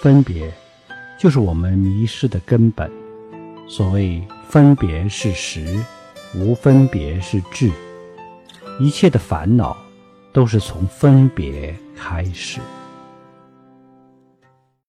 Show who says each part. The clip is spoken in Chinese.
Speaker 1: 分别就是我们迷失的根本。所谓分别是实，无分别是智。一切的烦恼都是从分别开始。